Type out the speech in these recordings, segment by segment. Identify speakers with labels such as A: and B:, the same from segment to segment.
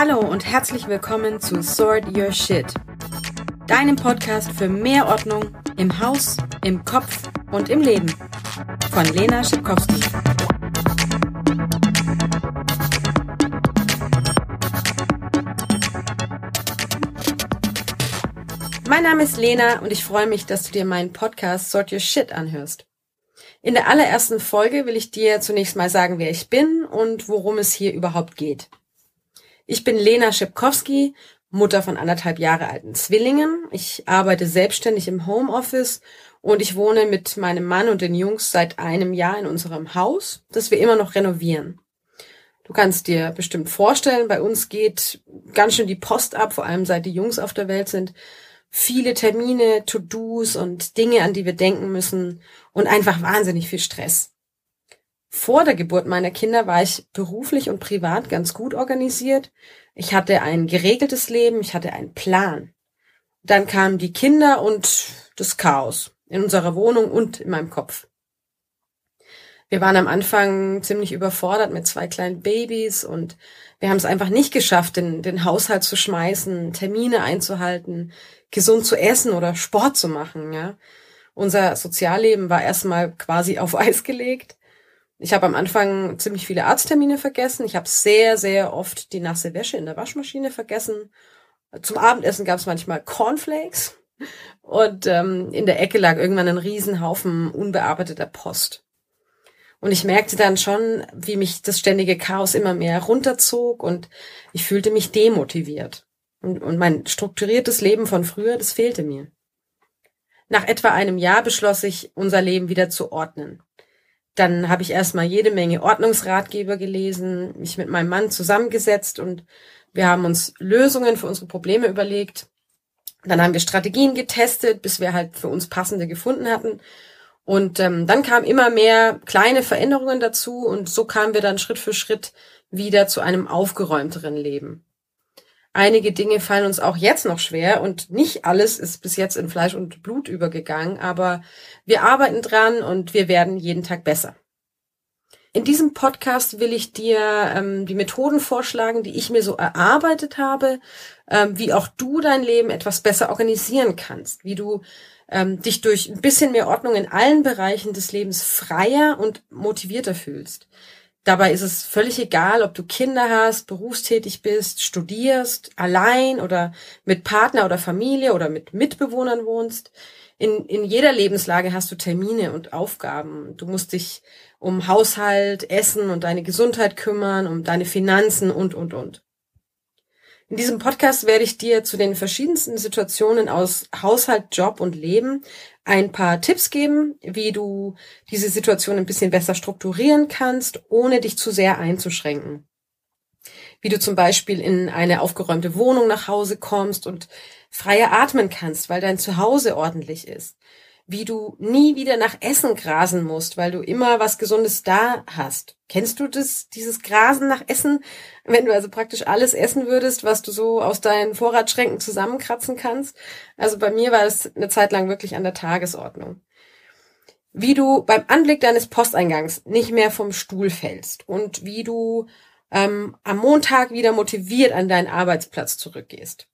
A: Hallo und herzlich willkommen zu Sort Your Shit, deinem Podcast für mehr Ordnung im Haus, im Kopf und im Leben von Lena Schipkowski. Mein Name ist Lena und ich freue mich, dass du dir meinen Podcast Sort Your Shit anhörst. In der allerersten Folge will ich dir zunächst mal sagen, wer ich bin und worum es hier überhaupt geht. Ich bin Lena Schipkowski, Mutter von anderthalb Jahre alten Zwillingen. Ich arbeite selbstständig im Homeoffice und ich wohne mit meinem Mann und den Jungs seit einem Jahr in unserem Haus, das wir immer noch renovieren. Du kannst dir bestimmt vorstellen, bei uns geht ganz schön die Post ab, vor allem seit die Jungs auf der Welt sind. Viele Termine, To-Dos und Dinge, an die wir denken müssen und einfach wahnsinnig viel Stress. Vor der Geburt meiner Kinder war ich beruflich und privat ganz gut organisiert. Ich hatte ein geregeltes Leben, ich hatte einen Plan. Dann kamen die Kinder und das Chaos in unserer Wohnung und in meinem Kopf. Wir waren am Anfang ziemlich überfordert mit zwei kleinen Babys und wir haben es einfach nicht geschafft, den, den Haushalt zu schmeißen, Termine einzuhalten, gesund zu essen oder Sport zu machen. Ja. Unser Sozialleben war erstmal quasi auf Eis gelegt. Ich habe am Anfang ziemlich viele Arzttermine vergessen. Ich habe sehr, sehr oft die nasse Wäsche in der Waschmaschine vergessen. Zum Abendessen gab es manchmal Cornflakes. Und ähm, in der Ecke lag irgendwann ein Riesenhaufen unbearbeiteter Post. Und ich merkte dann schon, wie mich das ständige Chaos immer mehr runterzog und ich fühlte mich demotiviert. Und, und mein strukturiertes Leben von früher, das fehlte mir. Nach etwa einem Jahr beschloss ich, unser Leben wieder zu ordnen. Dann habe ich erstmal jede Menge Ordnungsratgeber gelesen, mich mit meinem Mann zusammengesetzt und wir haben uns Lösungen für unsere Probleme überlegt. Dann haben wir Strategien getestet, bis wir halt für uns passende gefunden hatten. Und ähm, dann kamen immer mehr kleine Veränderungen dazu und so kamen wir dann Schritt für Schritt wieder zu einem aufgeräumteren Leben. Einige Dinge fallen uns auch jetzt noch schwer und nicht alles ist bis jetzt in Fleisch und Blut übergegangen, aber wir arbeiten dran und wir werden jeden Tag besser. In diesem Podcast will ich dir ähm, die Methoden vorschlagen, die ich mir so erarbeitet habe, ähm, wie auch du dein Leben etwas besser organisieren kannst, wie du ähm, dich durch ein bisschen mehr Ordnung in allen Bereichen des Lebens freier und motivierter fühlst. Dabei ist es völlig egal, ob du Kinder hast, berufstätig bist, studierst, allein oder mit Partner oder Familie oder mit Mitbewohnern wohnst. In, in jeder Lebenslage hast du Termine und Aufgaben. Du musst dich um Haushalt, Essen und deine Gesundheit kümmern, um deine Finanzen und, und, und. In diesem Podcast werde ich dir zu den verschiedensten Situationen aus Haushalt, Job und Leben ein paar Tipps geben, wie du diese Situation ein bisschen besser strukturieren kannst, ohne dich zu sehr einzuschränken. Wie du zum Beispiel in eine aufgeräumte Wohnung nach Hause kommst und freier atmen kannst, weil dein Zuhause ordentlich ist wie du nie wieder nach Essen grasen musst, weil du immer was Gesundes da hast. Kennst du das, dieses Grasen nach Essen? Wenn du also praktisch alles essen würdest, was du so aus deinen Vorratsschränken zusammenkratzen kannst? Also bei mir war es eine Zeit lang wirklich an der Tagesordnung. Wie du beim Anblick deines Posteingangs nicht mehr vom Stuhl fällst und wie du ähm, am Montag wieder motiviert an deinen Arbeitsplatz zurückgehst.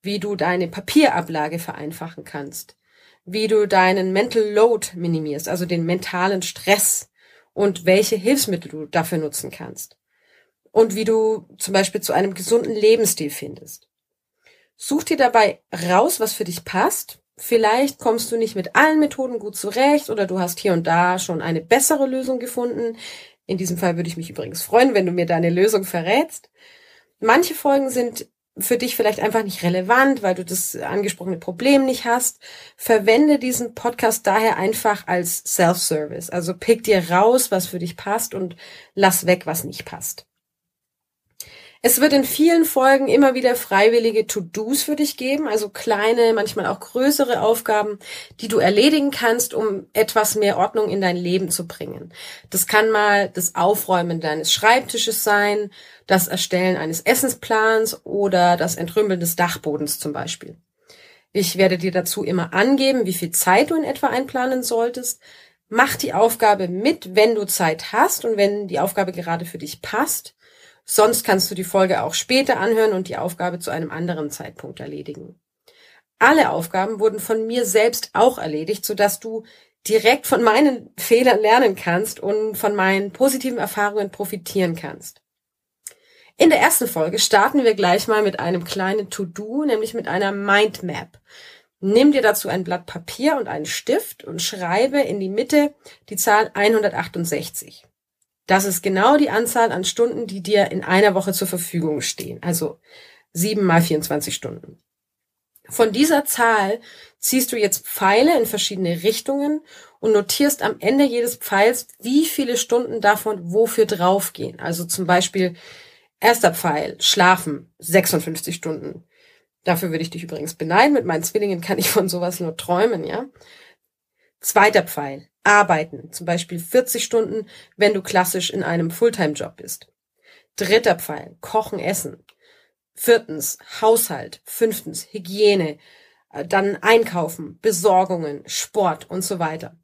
A: Wie du deine Papierablage vereinfachen kannst wie du deinen Mental Load minimierst, also den mentalen Stress und welche Hilfsmittel du dafür nutzen kannst. Und wie du zum Beispiel zu einem gesunden Lebensstil findest. Such dir dabei raus, was für dich passt. Vielleicht kommst du nicht mit allen Methoden gut zurecht oder du hast hier und da schon eine bessere Lösung gefunden. In diesem Fall würde ich mich übrigens freuen, wenn du mir deine Lösung verrätst. Manche Folgen sind für dich vielleicht einfach nicht relevant, weil du das angesprochene Problem nicht hast. Verwende diesen Podcast daher einfach als Self-Service. Also pick dir raus, was für dich passt und lass weg, was nicht passt. Es wird in vielen Folgen immer wieder freiwillige To-Dos für dich geben, also kleine, manchmal auch größere Aufgaben, die du erledigen kannst, um etwas mehr Ordnung in dein Leben zu bringen. Das kann mal das Aufräumen deines Schreibtisches sein, das Erstellen eines Essensplans oder das Entrümpeln des Dachbodens zum Beispiel. Ich werde dir dazu immer angeben, wie viel Zeit du in etwa einplanen solltest. Mach die Aufgabe mit, wenn du Zeit hast und wenn die Aufgabe gerade für dich passt. Sonst kannst du die Folge auch später anhören und die Aufgabe zu einem anderen Zeitpunkt erledigen. Alle Aufgaben wurden von mir selbst auch erledigt, sodass du direkt von meinen Fehlern lernen kannst und von meinen positiven Erfahrungen profitieren kannst. In der ersten Folge starten wir gleich mal mit einem kleinen To-Do, nämlich mit einer Mindmap. Nimm dir dazu ein Blatt Papier und einen Stift und schreibe in die Mitte die Zahl 168. Das ist genau die Anzahl an Stunden, die dir in einer Woche zur Verfügung stehen. Also sieben mal 24 Stunden. Von dieser Zahl ziehst du jetzt Pfeile in verschiedene Richtungen und notierst am Ende jedes Pfeils, wie viele Stunden davon wofür draufgehen. Also zum Beispiel erster Pfeil, schlafen, 56 Stunden. Dafür würde ich dich übrigens beneiden. Mit meinen Zwillingen kann ich von sowas nur träumen, ja. Zweiter Pfeil, arbeiten, zum Beispiel 40 Stunden, wenn du klassisch in einem Fulltime-Job bist. Dritter Pfeil, kochen, essen. Viertens, Haushalt. Fünftens, Hygiene. Äh, dann Einkaufen, Besorgungen, Sport und so weiter.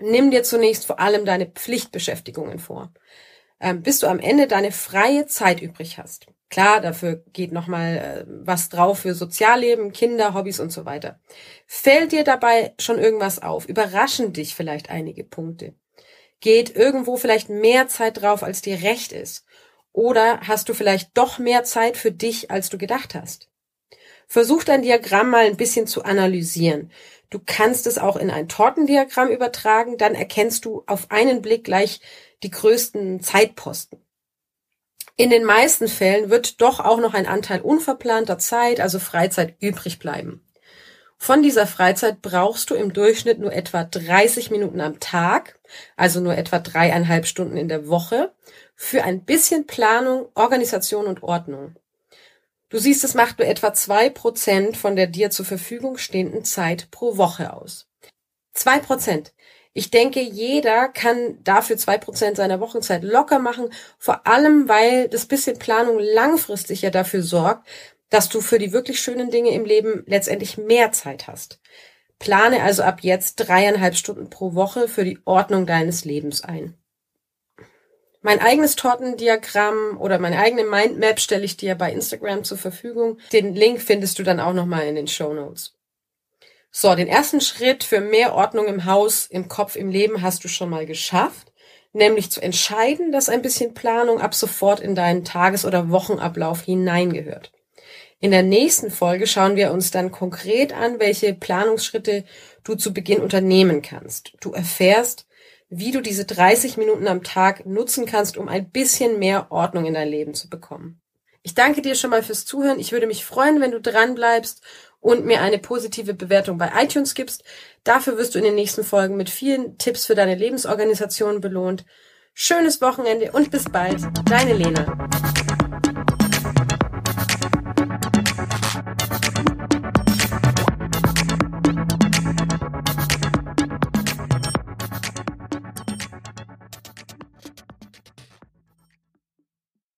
A: Nimm dir zunächst vor allem deine Pflichtbeschäftigungen vor, ähm, bis du am Ende deine freie Zeit übrig hast. Klar, dafür geht nochmal äh, was drauf für Sozialleben, Kinder, Hobbys und so weiter. Fällt dir dabei schon irgendwas auf? Überraschen dich vielleicht einige Punkte? Geht irgendwo vielleicht mehr Zeit drauf, als dir recht ist? Oder hast du vielleicht doch mehr Zeit für dich, als du gedacht hast? Versuch dein Diagramm mal ein bisschen zu analysieren. Du kannst es auch in ein Tortendiagramm übertragen, dann erkennst du auf einen Blick gleich die größten Zeitposten. In den meisten Fällen wird doch auch noch ein Anteil unverplanter Zeit, also Freizeit, übrig bleiben. Von dieser Freizeit brauchst du im Durchschnitt nur etwa 30 Minuten am Tag, also nur etwa dreieinhalb Stunden in der Woche, für ein bisschen Planung, Organisation und Ordnung. Du siehst, es macht nur etwa zwei Prozent von der dir zur Verfügung stehenden Zeit pro Woche aus. Zwei Prozent. Ich denke, jeder kann dafür zwei Prozent seiner Wochenzeit locker machen, vor allem weil das bisschen Planung langfristig ja dafür sorgt, dass du für die wirklich schönen Dinge im Leben letztendlich mehr Zeit hast. Plane also ab jetzt dreieinhalb Stunden pro Woche für die Ordnung deines Lebens ein. Mein eigenes Tortendiagramm oder meine eigene Mindmap stelle ich dir bei Instagram zur Verfügung. Den Link findest du dann auch nochmal in den Show Notes. So, den ersten Schritt für mehr Ordnung im Haus, im Kopf, im Leben hast du schon mal geschafft, nämlich zu entscheiden, dass ein bisschen Planung ab sofort in deinen Tages- oder Wochenablauf hineingehört. In der nächsten Folge schauen wir uns dann konkret an, welche Planungsschritte du zu Beginn unternehmen kannst. Du erfährst, wie du diese 30 Minuten am Tag nutzen kannst, um ein bisschen mehr Ordnung in dein Leben zu bekommen. Ich danke dir schon mal fürs Zuhören. Ich würde mich freuen, wenn du dran bleibst und mir eine positive Bewertung bei iTunes gibst. Dafür wirst du in den nächsten Folgen mit vielen Tipps für deine Lebensorganisation belohnt. Schönes Wochenende und bis bald. Deine Lena.